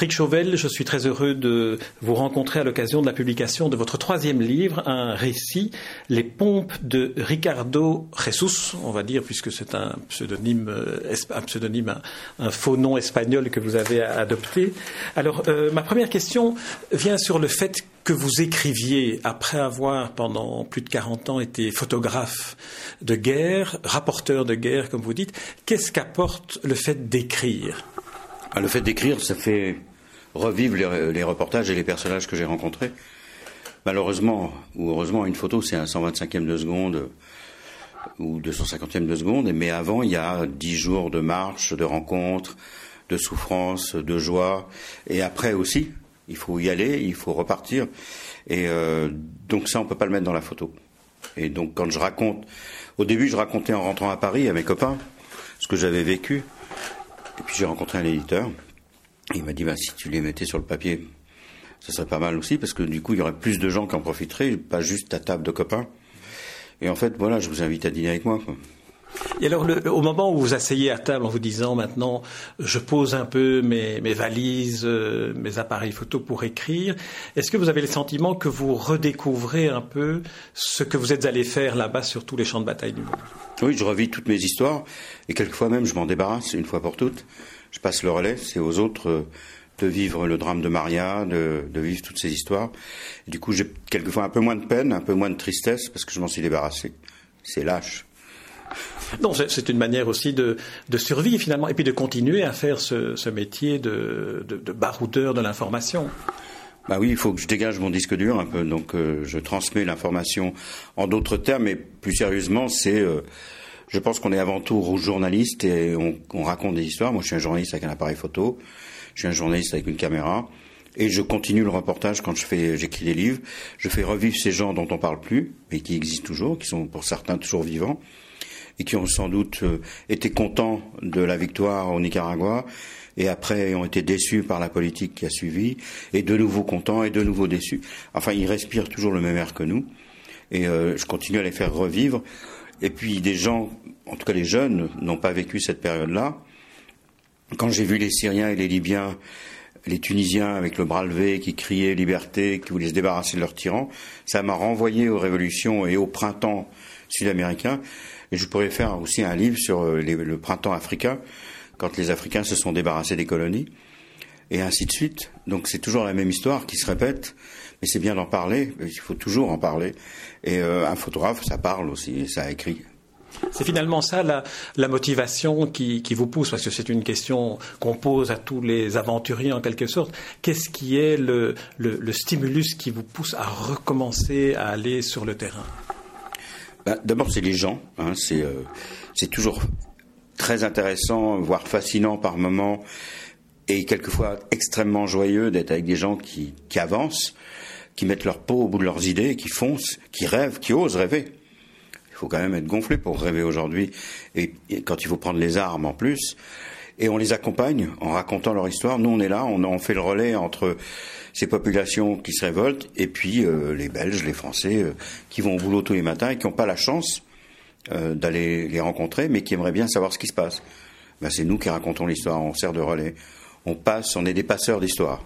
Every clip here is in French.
Patrick Chauvel, je suis très heureux de vous rencontrer à l'occasion de la publication de votre troisième livre, un récit, Les pompes de Ricardo Jesus, on va dire, puisque c'est un pseudonyme, euh, un pseudonyme, un, faux nom espagnol que vous avez adopté. Alors, euh, ma première question vient sur le fait que vous écriviez après avoir pendant plus de 40 ans été photographe de guerre, rapporteur de guerre, comme vous dites. Qu'est-ce qu'apporte le fait d'écrire? Ah, le fait d'écrire, ça fait revivre les, reportages et les personnages que j'ai rencontrés. Malheureusement, ou heureusement, une photo, c'est un 125e de seconde ou 250e de seconde, mais avant, il y a 10 jours de marche, de rencontres, de souffrance, de joie, et après aussi, il faut y aller, il faut repartir, et euh, donc ça, on peut pas le mettre dans la photo. Et donc, quand je raconte, au début, je racontais en rentrant à Paris à mes copains ce que j'avais vécu, et puis j'ai rencontré un éditeur. Il m'a dit bah, si tu les mettais sur le papier, ça serait pas mal aussi, parce que du coup, il y aurait plus de gens qui en profiteraient, pas juste ta table de copains. Et en fait, voilà, je vous invite à dîner avec moi. Et alors, au moment où vous asseyez à table en vous disant maintenant, je pose un peu mes, valises, euh, mes appareils photo pour écrire, est-ce que vous avez le sentiment que vous redécouvrez un peu ce que vous êtes allé faire là-bas sur tous les champs de bataille du monde? Oui, je revis toutes mes histoires et quelquefois même je m'en débarrasse une fois pour toutes. Je passe le relais, c'est aux autres euh, de vivre le drame de Maria, de, de vivre toutes ces histoires. du coup, j'ai quelquefois un peu moins de peine, un peu moins de tristesse parce que je m'en suis débarrassé. C'est lâche. Non, c'est une manière aussi de, de, survie finalement, et puis de continuer à faire ce, ce métier de, de, de baroudeur de l'information. Bah oui, il faut que je dégage mon disque dur un peu, donc euh, je transmets l'information en d'autres termes, mais plus sérieusement, c'est, euh, je pense qu'on est avant tout journaliste et on, on, raconte des histoires. Moi, je suis un journaliste avec un appareil photo, je suis un journaliste avec une caméra, et je continue le reportage quand je fais, j'écris des livres. Je fais revivre ces gens dont on parle plus, mais qui existent toujours, qui sont pour certains toujours vivants et qui ont sans doute euh, été contents de la victoire au Nicaragua et après ont été déçus par la politique qui a suivi et de nouveau contents et de nouveau déçus. Enfin, ils respirent toujours le même air que nous et euh, je continue à les faire revivre. Et puis des gens, en tout cas les jeunes, n'ont pas vécu cette période-là. Quand j'ai vu les Syriens et les Libyens les Tunisiens avec le bras levé qui criaient liberté, qui voulaient se débarrasser de leurs tyrans, ça m'a renvoyé aux révolutions et au printemps sud-américain. Et je pourrais faire aussi un livre sur euh, le printemps africain, quand les Africains se sont débarrassés des colonies, et ainsi de suite. Donc c'est toujours la même histoire qui se répète, mais c'est bien d'en parler, il faut toujours en parler. Et euh, un photographe, ça parle aussi, ça écrit. C'est finalement ça la, motivation qui, vous pousse, parce que c'est une question qu'on pose à tous les aventuriers en quelque sorte. Qu'est-ce qui est le, stimulus qui vous pousse à recommencer à aller sur le terrain? Bah, D'abord, c'est les gens. Hein, euh, c'est toujours très intéressant, voire fascinant par moments, et quelquefois extrêmement joyeux d'être avec des gens qui, qui avancent, qui mettent leur peau au bout de leurs idées, qui foncent, qui rêvent, qui osent rêver. Il faut quand même être gonflé pour rêver aujourd'hui, et, quand il faut prendre les armes en plus. Et on les accompagne en racontant leur histoire. Nous, on est là, on, on fait le relais entre ces populations qui se révoltent, et puis euh, les Belges, les Français, euh, qui vont au boulot tous les matins et qui n'ont pas la chance euh, d'aller les rencontrer, mais qui aimeraient bien savoir ce qui se passe. Ben, c'est nous qui racontons l'histoire, on sert de relais. On passe, on est des passeurs d'histoire.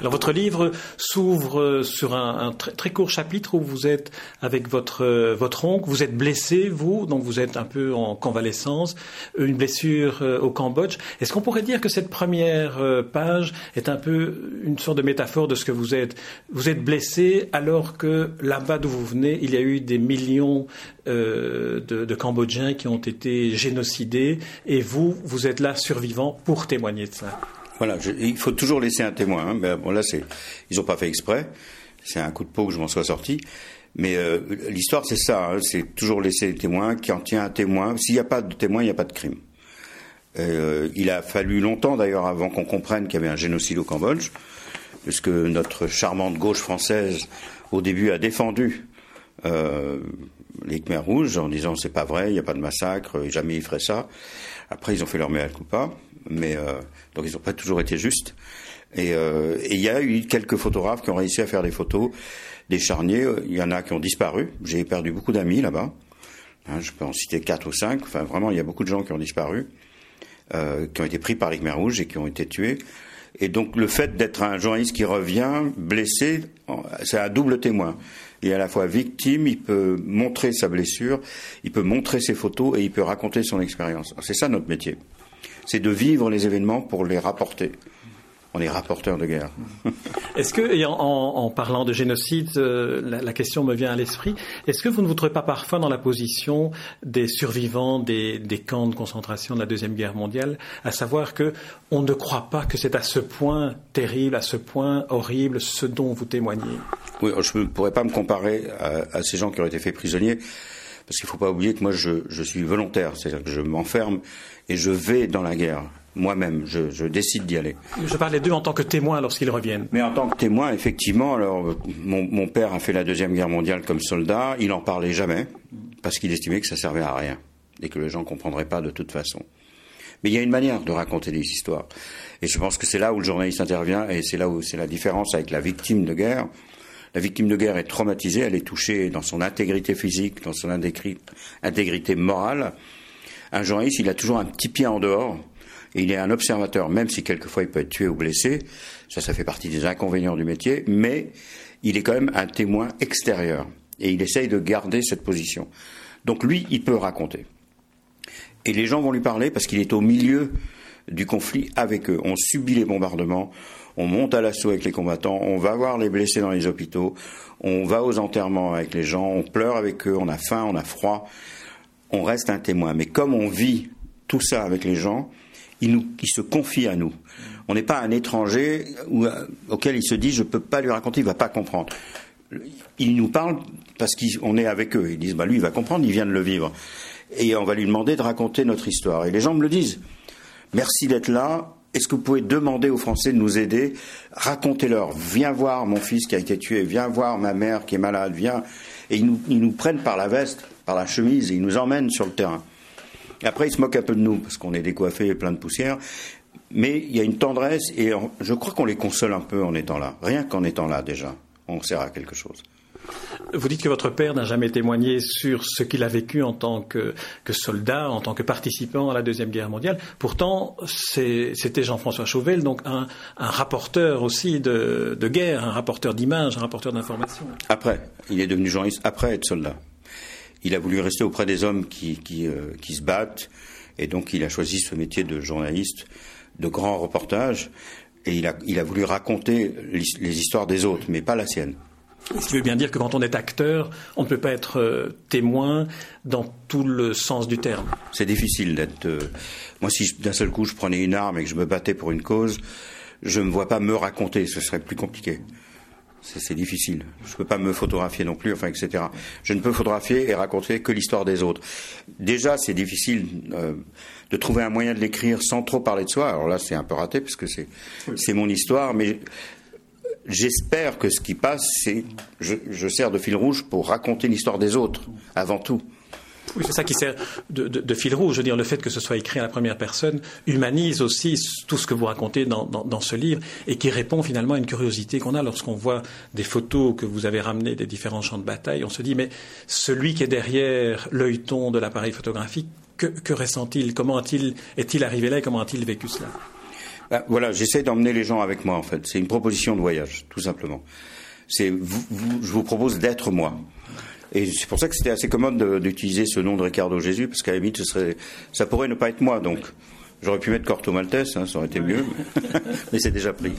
Alors votre livre s'ouvre sur un, très, court chapitre où vous êtes avec votre votre oncle, vous êtes blessé vous, donc vous êtes un peu en convalescence, une blessure euh, au Cambodge. Est-ce qu'on pourrait dire que cette première euh, page est un peu une sorte de métaphore de ce que vous êtes? Vous êtes blessé alors que là-bas d'où vous venez, il y a eu des millions euh, de, de Cambodgiens qui ont été génocidés et vous, vous êtes là survivant pour témoigner de ça. Voilà, il faut toujours laisser un témoin. Hein. Ben, bon, là, c'est, ils n'ont pas fait exprès. C'est un coup de peau que je m'en sois sorti. Mais euh, l'histoire, c'est ça. Hein. c'est toujours laisser le témoin. Qui en tient un témoin. S'il n'y a pas de témoin, il n'y a pas de crime. Euh, il a fallu longtemps, d'ailleurs, avant qu'on comprenne qu'il y avait un génocide au Cambodge, puisque notre charmante gauche française, au début, a défendu euh, les Khmer rouges en disant c'est pas vrai, il n'y a pas de massacre, jamais ils feraient ça. Après, ils ont fait leur mea culpa mais euh, donc ils n'ont pas toujours été justes. Euh, et il y a eu quelques photographes qui ont réussi à faire des photos des charniers. Il y en a qui ont disparu. J'ai perdu beaucoup d'amis là-bas. Hein, je peux en citer quatre ou cinq. Enfin, vraiment, il y a beaucoup de gens qui ont disparu, euh, qui ont été pris par les Khmer rouges et qui ont été tués. Et donc le fait d'être un journaliste qui revient blessé, c'est un double témoin. Il est à la fois victime, il peut montrer sa blessure, il peut montrer ses photos et il peut raconter son expérience. C'est ça notre métier. C'est de vivre les événements pour les rapporter on est rapporteur de guerre. Est-ce que, en, parlant de génocide, euh, la, question me vient à l'esprit, est-ce que vous ne vous trouvez pas parfois dans la position des survivants des, camps de concentration de la Deuxième Guerre mondiale, à savoir que on ne croit pas que c'est à ce point terrible, à ce point horrible, ce dont vous témoignez? Oui, je ne pourrais pas me comparer à, ces gens qui ont été faits prisonniers, parce qu'il ne faut pas oublier que moi je, je suis volontaire, c'est-à-dire que je m'enferme et je vais dans la guerre moi-même, je, décide d'y aller. Je parle des deux en tant que témoin lorsqu'ils reviennent. Mais en tant que témoin, effectivement, alors mon, père a fait la deuxième guerre mondiale comme soldat. Il n'en parlait jamais parce qu'il estimait que ça servait à rien et que les gens ne comprendraient pas de toute façon. Mais il y a une manière de raconter des histoires. Et je pense que c'est là où le journaliste intervient et c'est là où c'est la différence avec la victime de guerre. La victime de guerre est traumatisée, elle est touchée dans son intégrité physique, dans son intégrité morale. Un journaliste, il a toujours un petit pied en dehors il est un observateur, même si quelquefois il peut être tué ou blessé. Ça, ça fait partie des inconvénients du métier, mais il est quand même un témoin extérieur. Et il essaye de garder cette position. Donc lui, il peut raconter. Et les gens vont lui parler parce qu'il est au milieu du conflit avec eux. On subit les bombardements, on monte à l'assaut avec les combattants, on va voir les blessés dans les hôpitaux, on va aux enterrements avec les gens, on pleure avec eux, on a faim, on a froid, on reste un témoin. Mais comme on vit tout ça avec les gens, il, nous, se confie à nous. On n'est pas un étranger euh, auquel il se dit je ne peux pas lui raconter, il ne va pas comprendre. Il nous parle parce qu'on est avec eux. Ils disent bah, lui il va comprendre, il vient de le vivre. Et on va lui demander de raconter notre histoire. Et les gens me le disent. Merci d'être là. Est-ce que vous pouvez demander aux Français de nous aider? Racontez-leur. Viens voir mon fils qui a été tué. Viens voir ma mère qui est malade. Viens. Et ils nous, ils nous prennent par la veste, par la chemise, et ils nous emmènent sur le terrain. Après, ils se moquent un peu de nous parce qu'on est décoiffés et plein de poussière. Mais il y a une tendresse et je crois qu'on les console un peu en étant là. Rien qu'en étant là déjà, on sert à quelque chose. Vous dites que votre père n'a jamais témoigné sur ce qu'il a vécu en tant que, soldat, en tant que participant à la Deuxième Guerre mondiale. Pourtant, c'était Jean-François Chauvel, donc un, rapporteur aussi de, guerre, un rapporteur d'images, un rapporteur d'informations. Après, il est devenu journaliste après être soldat il a voulu rester auprès des hommes qui, euh, se battent, et donc il a choisi ce métier de journaliste, de grand reportage, et il a voulu raconter les histoires des autres, mais pas la sienne. Ce qui veut bien dire que quand on est acteur, on ne peut pas être euh, témoin dans tout le sens du terme. C'est difficile d'être. Euh, moi, si d'un seul coup je prenais une arme et que je me battais pour une cause, je ne me vois pas me raconter, ce serait plus compliqué c'est difficile. Je ne peux pas me photographier non plus, enfin, etc. Je ne peux photographier et raconter que l'histoire des autres. Déjà, c'est difficile euh, de trouver un moyen de l'écrire sans trop parler de soi. Alors là, c'est un peu raté parce que c'est mon histoire, mais j'espère que ce qui passe, c'est je, je sers de fil rouge pour raconter l'histoire des autres avant tout. Oui, c'est ça qui sert de, fil rouge. Je veux dire, le fait que ce soit écrit à la première personne humanise aussi tout ce que vous racontez dans, ce livre et qui répond finalement à une curiosité qu'on a lorsqu'on voit des photos que vous avez ramenées des différents champs de bataille. On se dit, mais celui qui est derrière l'œilleton de l'appareil photographique, que, ressent-il? Comment est-il arrivé là et comment a-t-il vécu cela? Ben, Voilà, j'essaie d'emmener les gens avec moi en fait. C'est une proposition de voyage, tout simplement. C'est, je vous propose d'être moi. Et c'est pour ça que c'était assez commode d'utiliser ce nom de Ricardo Jésus, parce qu'à la limite, ce serait, ça pourrait ne pas être moi. Donc, j'aurais pu mettre Corto Maltese, hein, ça aurait été mieux, mais c'est déjà pris.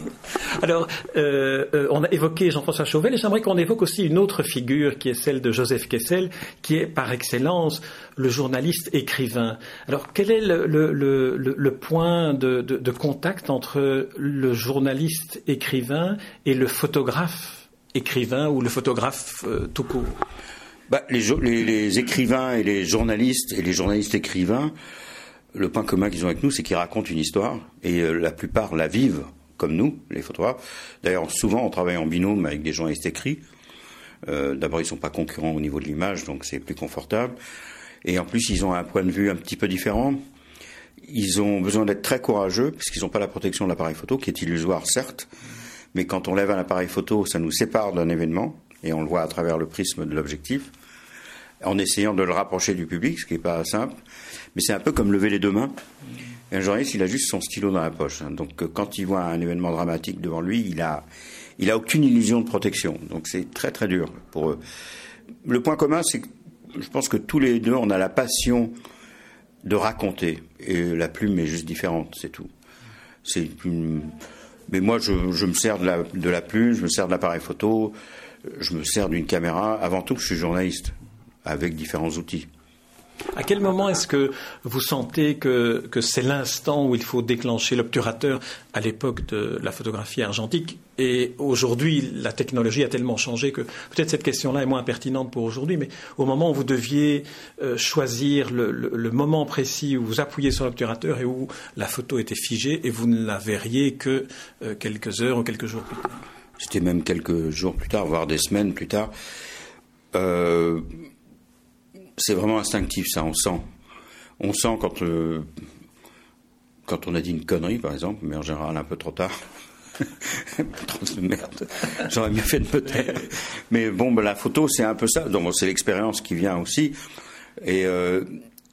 Alors, euh, euh, on a évoqué Jean-François Chauvel, et j'aimerais qu'on évoque aussi une autre figure qui est celle de Joseph Kessel, qui est par excellence le journaliste écrivain. Alors, quel est le, le, le, le point de, de, de contact entre le journaliste écrivain et le photographe écrivain ou le photographe euh, tout court? Bah, les, écrivains et les journalistes et les journalistes écrivains, le point commun qu'ils ont avec nous, c'est qu'ils racontent une histoire et euh, la plupart la vivent comme nous, les photographes. D'ailleurs, souvent, on travaille en binôme avec des journalistes écrits. Euh, D'abord, ils sont pas concurrents au niveau de l'image, donc c'est plus confortable. Et en plus, ils ont un point de vue un petit peu différent. Ils ont besoin d'être très courageux, puisqu'ils n'ont pas la protection de l'appareil photo, qui est illusoire, certes. Mais quand on lève un appareil photo, ça nous sépare d'un événement, et on le voit à travers le prisme de l'objectif en essayant de le rapprocher du public, ce qui n'est pas simple. Mais c'est un peu comme lever les deux mains. Un journaliste, il a juste son stylo dans la poche. Hein. Donc quand il voit un événement dramatique devant lui, il a, il a aucune illusion de protection. Donc c'est très très dur pour eux. Le point commun, c'est que je pense que tous les deux, on a la passion de raconter. Et la plume est juste différente, c'est tout. C'est Mais moi, je, me sers de la, de la plume, je me sers de l'appareil photo, je me sers d'une caméra. Avant tout, je suis journaliste, avec différents outils. À quel moment est-ce que vous sentez que, c'est l'instant où il faut déclencher l'obturateur à l'époque de la photographie argentique? Et aujourd'hui, la technologie a tellement changé que peut-être cette question-là est moins pertinente pour aujourd'hui, mais au moment où vous deviez euh, choisir le, le, moment précis où vous appuyez sur l'obturateur et où la photo était figée et vous ne la verriez que euh, quelques heures ou quelques jours plus tard? C'était même quelques jours plus tard, voire des semaines plus tard. Euh, c'est vraiment instinctif, ça, on sent. On sent quand, euh, quand on a dit une connerie, par exemple, mais en général un peu trop tard. de merde. J'aurais mieux fait de me taire. Mais bon, ben, la photo, c'est un peu ça. Donc, c'est l'expérience qui vient aussi. Et euh,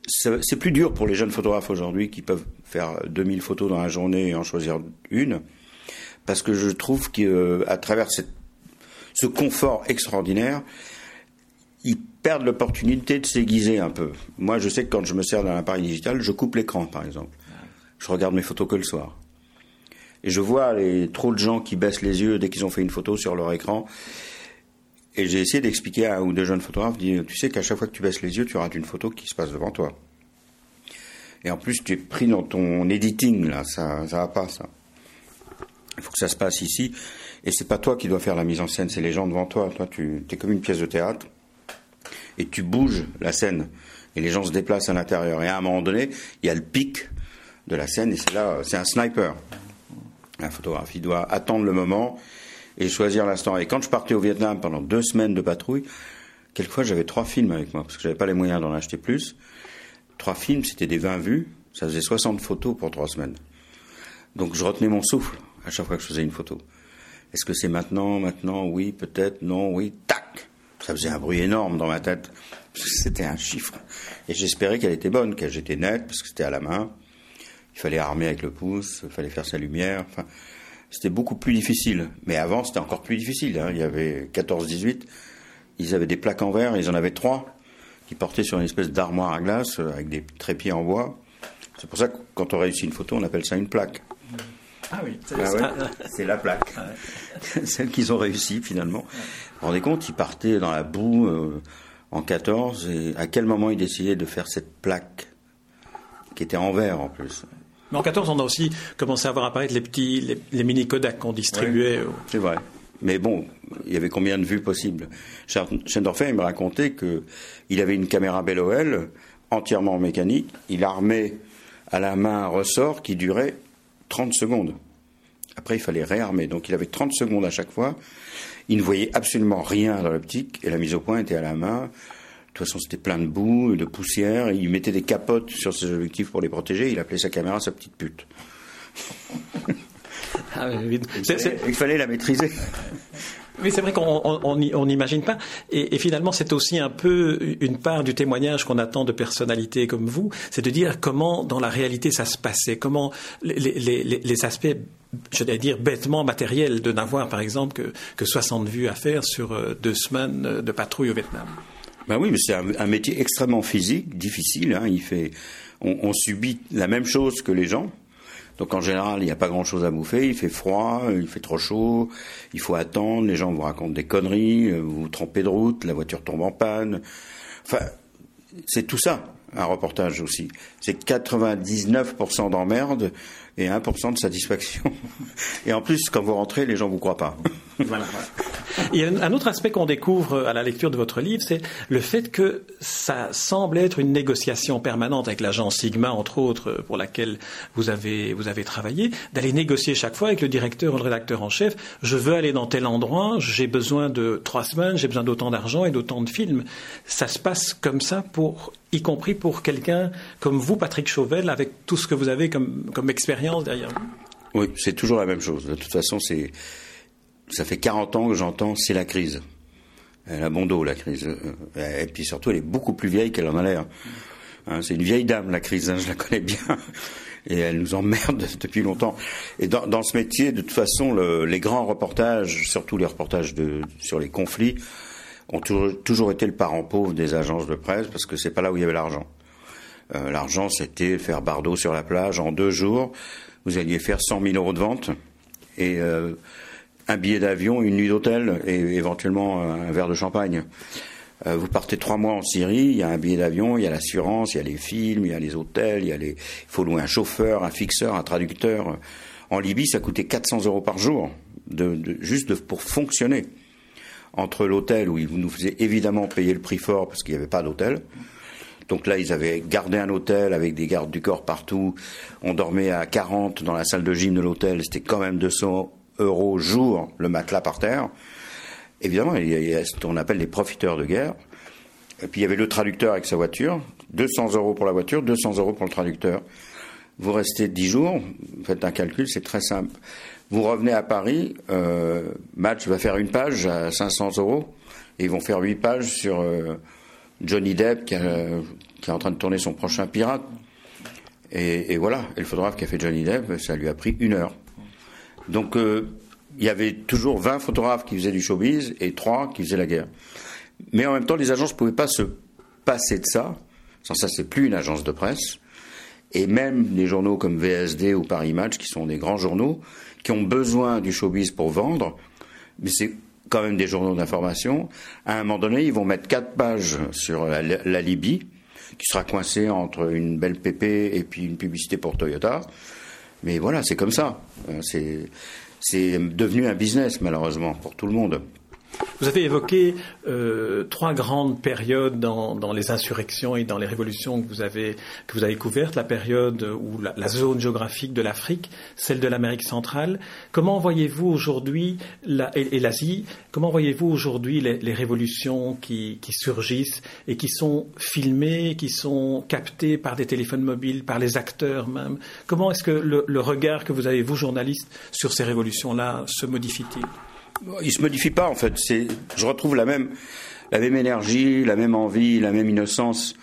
c'est plus dur pour les jeunes photographes aujourd'hui qui peuvent faire 2000 photos dans la journée et en choisir une. Parce que je trouve qu'à travers ce confort extraordinaire, ils perdent l'opportunité de s'aiguiser un peu. Moi, je sais que quand je me sers d'un appareil digital, je coupe l'écran, par exemple. Je regarde mes photos que le soir. Et je vois les, trop de gens qui baissent les yeux dès qu'ils ont fait une photo sur leur écran. Et j'ai essayé d'expliquer à un ou deux jeunes photographes, tu sais qu'à chaque fois que tu baisses les yeux, tu rates une photo qui se passe devant toi. Et en plus, tu es pris dans ton editing, là, ça, ça va pas, ça. Il faut que ça se passe ici. Et c'est pas toi qui dois faire la mise en scène, c'est les gens devant toi. Toi, tu es comme une pièce de théâtre et tu bouges la scène et les gens se déplacent à l'intérieur. Et à un moment donné, il y a le pic de la scène et c'est là, c'est un sniper. Un photographe, il doit attendre le moment et choisir l'instant. Et quand je partais au Vietnam pendant deux semaines de patrouille, quelquefois j'avais trois films avec moi parce que j'avais pas les moyens d'en acheter plus. Trois films, c'était des 20 vues, ça faisait 60 photos pour trois semaines. Donc je retenais mon souffle à chaque fois que je faisais une photo. Est-ce que c'est maintenant, maintenant, oui, peut-être, non, oui, ça faisait un bruit énorme dans ma tête. C'était un chiffre. Et j'espérais qu'elle était bonne, qu'elle était nette, parce que c'était à la main. Il fallait armer avec le pouce, il fallait faire sa lumière. Enfin, c'était beaucoup plus difficile. Mais avant, c'était encore plus difficile. Hein. Il y avait 14-18. Ils avaient des plaques en verre, ils en avaient trois, qui portaient sur une espèce d'armoire à glace, euh, avec des trépieds en bois. C'est pour ça que quand on réussit une photo, on appelle ça une plaque. Ah oui, ah c'est la plaque. Ah Celle qu'ils ont réussi finalement. Vous vous rendez compte, ils partaient dans la boue euh, en 14 et à quel moment ils décidaient de faire cette plaque qui était en verre en plus? Mais en 14, on a aussi commencé à voir apparaître les petits, les, mini Kodak qu'on distribuait. C'est vrai. Mais bon, il y avait combien de vues possibles? Schendorfer, il me racontait qu'il avait une caméra Bellowell entièrement mécanique. Il armait à la main un ressort qui durait 30 secondes. Après, il fallait réarmer. Donc, il avait 30 secondes à chaque fois. Il ne voyait absolument rien dans l'optique et la mise au point était à la main. De toute façon, c'était plein de boue, de poussière. Il mettait des capotes sur ses objectifs pour les protéger. Il appelait sa caméra sa petite pute. Ah, il fallait la maîtriser. Oui, c'est vrai qu'on n'imagine pas. Et, finalement, c'est aussi un peu une part du témoignage qu'on attend de personnalités comme vous, c'est de dire comment, dans la réalité, ça se passait, comment les, aspects, je vais dire, bêtement matériels de n'avoir, par exemple, que, que 60 vues à faire sur euh, deux semaines de patrouille au Vietnam. Ben oui, mais c'est un, métier extrêmement physique, difficile. Hein. Il fait, on subit la même chose que les gens. Donc en général, il n'y a pas grand-chose à bouffer, il fait froid, il fait trop chaud, il faut attendre, les gens vous racontent des conneries, euh, vous vous trompez de route, la voiture tombe en panne. Enfin, c'est tout ça, un reportage aussi. C'est 99% d'emmerde et 1% de satisfaction. Et en plus, quand vous rentrez, les gens vous croient pas. Voilà. Il y a un autre aspect qu'on découvre à la lecture de votre livre, c'est le fait que ça semble être une négociation permanente avec l'agence Sigma, entre autres, pour laquelle vous avez, travaillé, d'aller négocier chaque fois avec le directeur ou le rédacteur en chef. Je veux aller dans tel endroit, j'ai besoin de trois semaines, j'ai besoin d'autant d'argent et d'autant de films. Ça se passe comme ça y compris pour quelqu'un comme vous, Patrick Chauvel, avec tout ce que vous avez comme expérience Oui, c'est toujours la même chose. De toute façon, c'est ça fait 40 ans que j'entends c'est la crise. Elle a bon dos, la crise. Et puis surtout, elle est beaucoup plus vieille qu'elle en a l'air. Hein, c'est une vieille dame, la crise, hein, je la connais bien. et elle nous emmerde depuis longtemps. Et dans, ce métier, de toute façon, le, les grands reportages, surtout les reportages sur les conflits, ont toujours, toujours été le parent pauvre des agences de presse parce que c'est pas là où il y avait l'argent. Euh, l'argent, c'était faire bardeau sur la plage en deux jours. Vous alliez faire 100 000 euros de vente et euh, un billet d'avion, une nuit d'hôtel et éventuellement un verre de champagne. Euh, vous partez trois mois en Syrie, il y a un billet d'avion, il y a l'assurance, il y a les films, il y a les hôtels, il y a les, il faut louer un chauffeur, un fixeur, un traducteur. En Libye, ça coûtait 400 euros par jour, juste pour fonctionner. Entre l'hôtel où ils nous faisaient évidemment payer le prix fort parce qu'il n'y avait pas d'hôtel. Donc là, ils avaient gardé un hôtel avec des gardes du corps partout. On dormait à 40 dans la salle de gym de l'hôtel. C'était quand même 200 euros jour le matelas par terre. Évidemment, il y a ce qu'on appelle les profiteurs de guerre. Et puis il y avait le traducteur avec sa voiture, 200 euros pour la voiture, 200 euros pour le traducteur. Vous restez 10 jours, faites un calcul, c'est très simple. Vous revenez à Paris, euh, Match va faire une page à 500 euros, et ils vont faire 8 pages sur euh, Johnny Depp qui, est en train de tourner son prochain pirate. Et, et, voilà, et le photographe qui a fait Johnny Depp, ça lui a pris une heure. Donc euh, il y avait toujours 20 photographes qui faisaient du showbiz et 3 qui faisaient la guerre. Mais en même temps, les agences ne pouvaient pas se passer de ça. Sans ça, c'est plus une agence de presse. Et même les journaux comme VSD ou Paris Match, qui sont des grands journaux, qui ont besoin du showbiz pour vendre, mais c'est quand même des journaux d'information. À un moment donné, ils vont mettre quatre pages sur la, Libye, qui sera coincée entre une belle pépé et puis une publicité pour Toyota. Mais voilà, c'est comme ça. C'est c'est devenu un business, malheureusement, pour tout le monde. Vous avez évoqué euh, trois grandes périodes dans, les insurrections et dans les révolutions que vous avez, que vous avez couvertes. La période où la, zone géographique de l'Afrique, celle de l'Amérique centrale. Comment voyez-vous aujourd'hui, et, l'Asie, comment voyez-vous aujourd'hui les, révolutions qui, surgissent et qui sont filmées, qui sont captées par des téléphones mobiles, par les acteurs même? Comment est-ce que le, le regard que vous avez, vous, journaliste, sur ces révolutions-là se modifie-t-il? Il se modifie pas en fait. C'est, je retrouve la même, la même énergie, la même envie, la même innocence,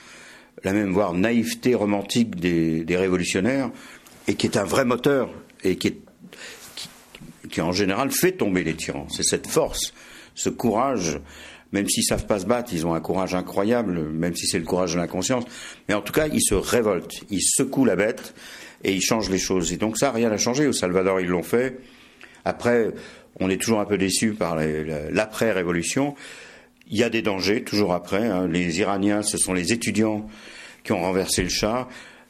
la même voire naïveté romantique des, des révolutionnaires, et qui est un vrai moteur et qui, est, qui, qui en général fait tomber les tyrans. C'est cette force, ce courage. Même s'ils savent pas se battre, ils ont un courage incroyable, même si c'est le courage de l'inconscience. Mais en tout cas, ils se révoltent, ils secouent la bête et ils changent les choses. Et donc ça, rien n'a changé. Au Salvador, ils l'ont fait. Après, on est toujours un peu déçu par l'après-révolution. Il y a des dangers, toujours après. Hein. Les Iraniens, ce sont les étudiants qui ont renversé le Shah.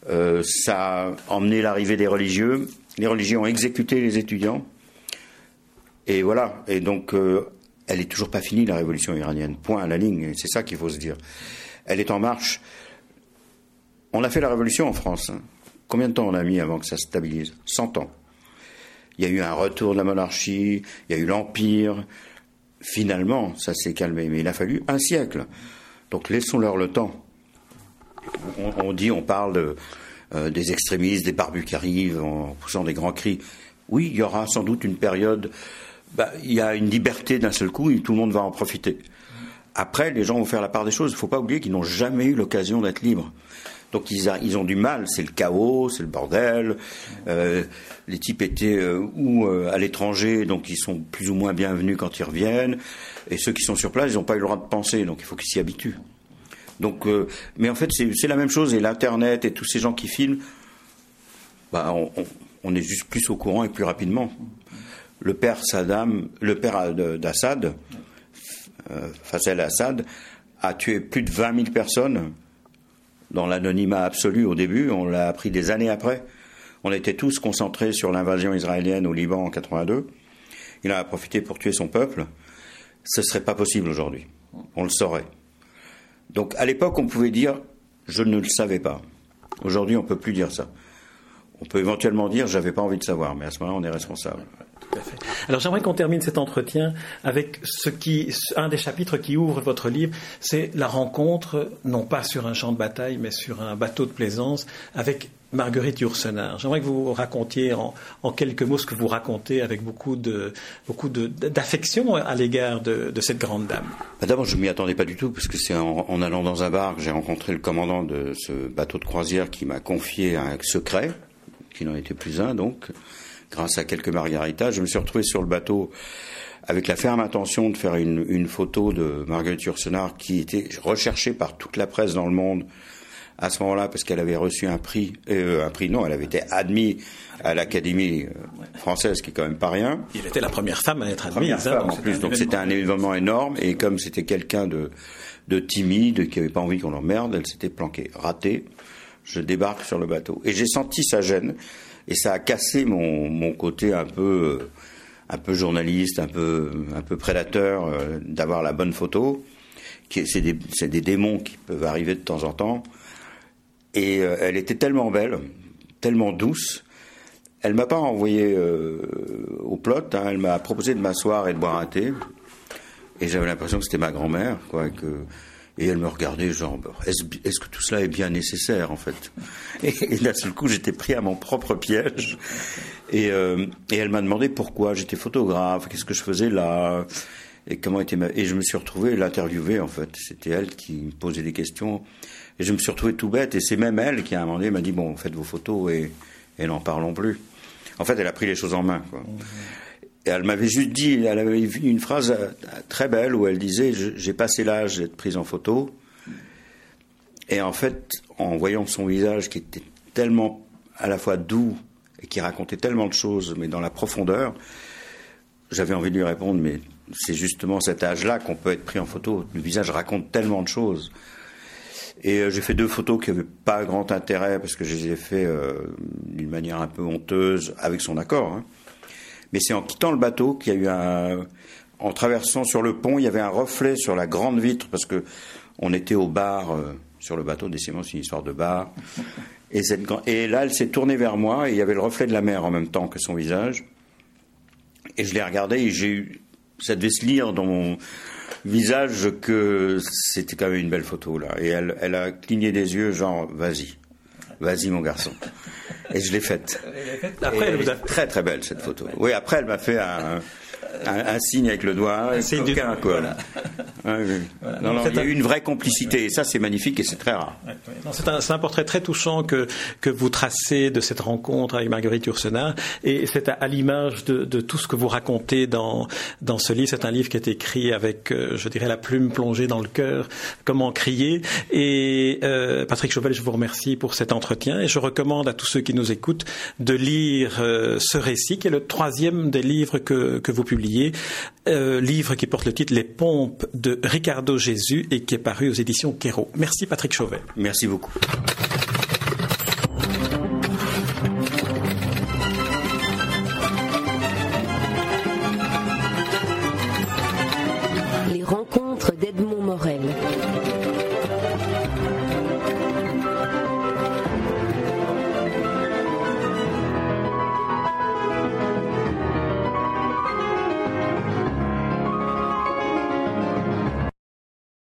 Euh, ça a emmené l'arrivée des religieux. Les religieux ont exécuté les étudiants. Et voilà. Et donc, euh, elle est toujours pas finie, la révolution iranienne. Point à la ligne. C'est ça qu'il faut se dire. Elle est en marche. On a fait la révolution en France. Hein. Combien de temps on a mis avant que ça se stabilise? 100 ans. Il y a eu un retour de la monarchie, il y a eu l'Empire. Finalement, ça s'est calmé, mais il a fallu un siècle. Donc laissons-leur le temps. On, dit, on parle euh, des extrémistes, des barbus qui arrivent en poussant des grands cris. Oui, il y aura sans doute une période. Bah, il y a une liberté d'un seul coup et tout le monde va en profiter. Après, les gens vont faire la part des choses. Il ne faut pas oublier qu'ils n'ont jamais eu l'occasion d'être libres. Donc ils, ont du mal, c'est le chaos, c'est le bordel. Euh, les types étaient euh, ou euh, à l'étranger, donc ils sont plus ou moins bienvenus quand ils reviennent. Et ceux qui sont sur place, ils n'ont pas eu le droit de penser, donc il faut qu'ils s'y habituent. Donc, mais en fait, c'est la même chose. Et l'internet et tous ces gens qui filment, bah, on, est juste plus au courant et plus rapidement. Le père Saddam, le père d'Assad, Faisal Assad, a tué plus de 20 000 personnes dans l'anonymat absolu au début, on l'a appris des années après. On était tous concentrés sur l'invasion israélienne au Liban en 82. Il en a profité pour tuer son peuple. Ce serait pas possible aujourd'hui. On le saurait. Donc à l'époque, on pouvait dire je ne le savais pas. Aujourd'hui, on ne peut plus dire ça. On peut éventuellement dire j'avais pas envie de savoir, mais à ce moment-là, on est responsable. Alors j'aimerais qu'on termine cet entretien avec ce qui, un des chapitres qui ouvre votre livre, c'est la rencontre, non pas sur un champ de bataille, mais sur un bateau de plaisance, avec Marguerite Yourcenar. J'aimerais que vous racontiez en, quelques mots ce que vous racontez avec beaucoup de beaucoup d'affection à l'égard de, cette grande dame. Bah, d'abord, je m'y attendais pas du tout parce que c'est en, en, allant dans un bar que j'ai rencontré le commandant de ce bateau de croisière qui m'a confié un secret qui n'en était plus un donc, grâce à quelques margaritas. Je me suis retrouvé sur le bateau avec la ferme intention de faire une, une photo de Marguerite Yourcenar qui était recherchée par toute la presse dans le monde à ce moment-là parce qu'elle avait reçu un prix, euh, un prix non, elle avait été admise à l'Académie euh, française, qui est quand même pas rien. Il était la première femme à être admise. Hein, en plus, donc c'était un événement énorme. Et comme c'était quelqu'un de, de timide, qui avait pas envie qu'on l'emmerde, elle s'était planquée, ratée. Je débarque sur le bateau et j'ai senti sa gêne et ça a cassé mon, mon côté un peu un peu journaliste, un peu un peu prédateur euh, d'avoir la bonne photo. C'est des, des démons qui peuvent arriver de temps en temps. Et euh, elle était tellement belle, tellement douce. Elle m'a pas envoyé euh, au plot. Hein. elle m'a proposé de m'asseoir et de boire un thé. Et j'avais l'impression que c'était ma grand-mère, quoi. Et elle me regardait genre, est-ce, est que tout cela est bien nécessaire en fait? Et, d'un seul coup, j'étais pris à mon propre piège. Et, euh, et elle m'a demandé pourquoi j'étais photographe, qu'est-ce que je faisais là, et comment était ma... Et je me suis retrouvé l'interviewer en fait. C'était elle qui me posait des questions. Et je me suis retrouvé tout bête, et c'est même elle qui, à un moment donné, m'a dit Bon, faites vos photos et, et n'en parlons plus. En fait, elle a pris les choses en main. Quoi. Et elle m'avait juste dit, elle avait une phrase euh, très belle où elle disait J'ai passé l'âge d'être prise en photo. Et en fait, en voyant son visage qui était tellement à la fois doux et qui racontait tellement de choses, mais dans la profondeur, j'avais envie de lui répondre Mais c'est justement cet âge-là qu'on peut être pris en photo. Le visage raconte tellement de choses. Et euh, j'ai fait deux photos qui n'avaient pas grand intérêt parce que je les ai fait euh, d'une manière un peu honteuse avec son accord. Hein. Mais c'est en quittant le bateau qu'il y a eu un, en traversant sur le pont, il y avait un reflet sur la grande vitre parce que on était au bar euh, sur le bateau. Décidément, c'est une histoire de bar. Et, cette, et là, elle s'est tournée vers moi et il y avait le reflet de la mer en même temps que son visage. Et je l'ai regardé et j'ai eu, ça devait se lire dans mon visage que c'était quand même une belle photo là. Et elle, elle a cligné des yeux, genre vas-y, vas-y mon garçon. Et je l'ai faite. Après, elle vous a... très très belle cette photo. Oui, après elle m'a fait un, un, signe avec le doigt. C'est coquin, quoi. Non, non, il y a eu une vraie complicité. Et ça, c'est magnifique et c'est très rare. C'est un, un, portrait très touchant que, que vous tracez de cette rencontre avec Marguerite Yourcenar. Et c'est à, l'image de, de, tout ce que vous racontez dans, dans ce livre. C'est un livre qui est écrit avec, euh, je dirais, la plume plongée dans le cœur. Comment crier. Et euh, Patrick Chauvel, je vous remercie pour cet entretien. Et je recommande à tous ceux qui nous écoutent de lire euh, ce récit, qui est le troisième des livres que, que vous publiez euh, livre qui porte le titre Les pompes de Ricardo Jésus et qui est paru aux éditions Quéro. Merci Patrick Chauvet. Merci beaucoup.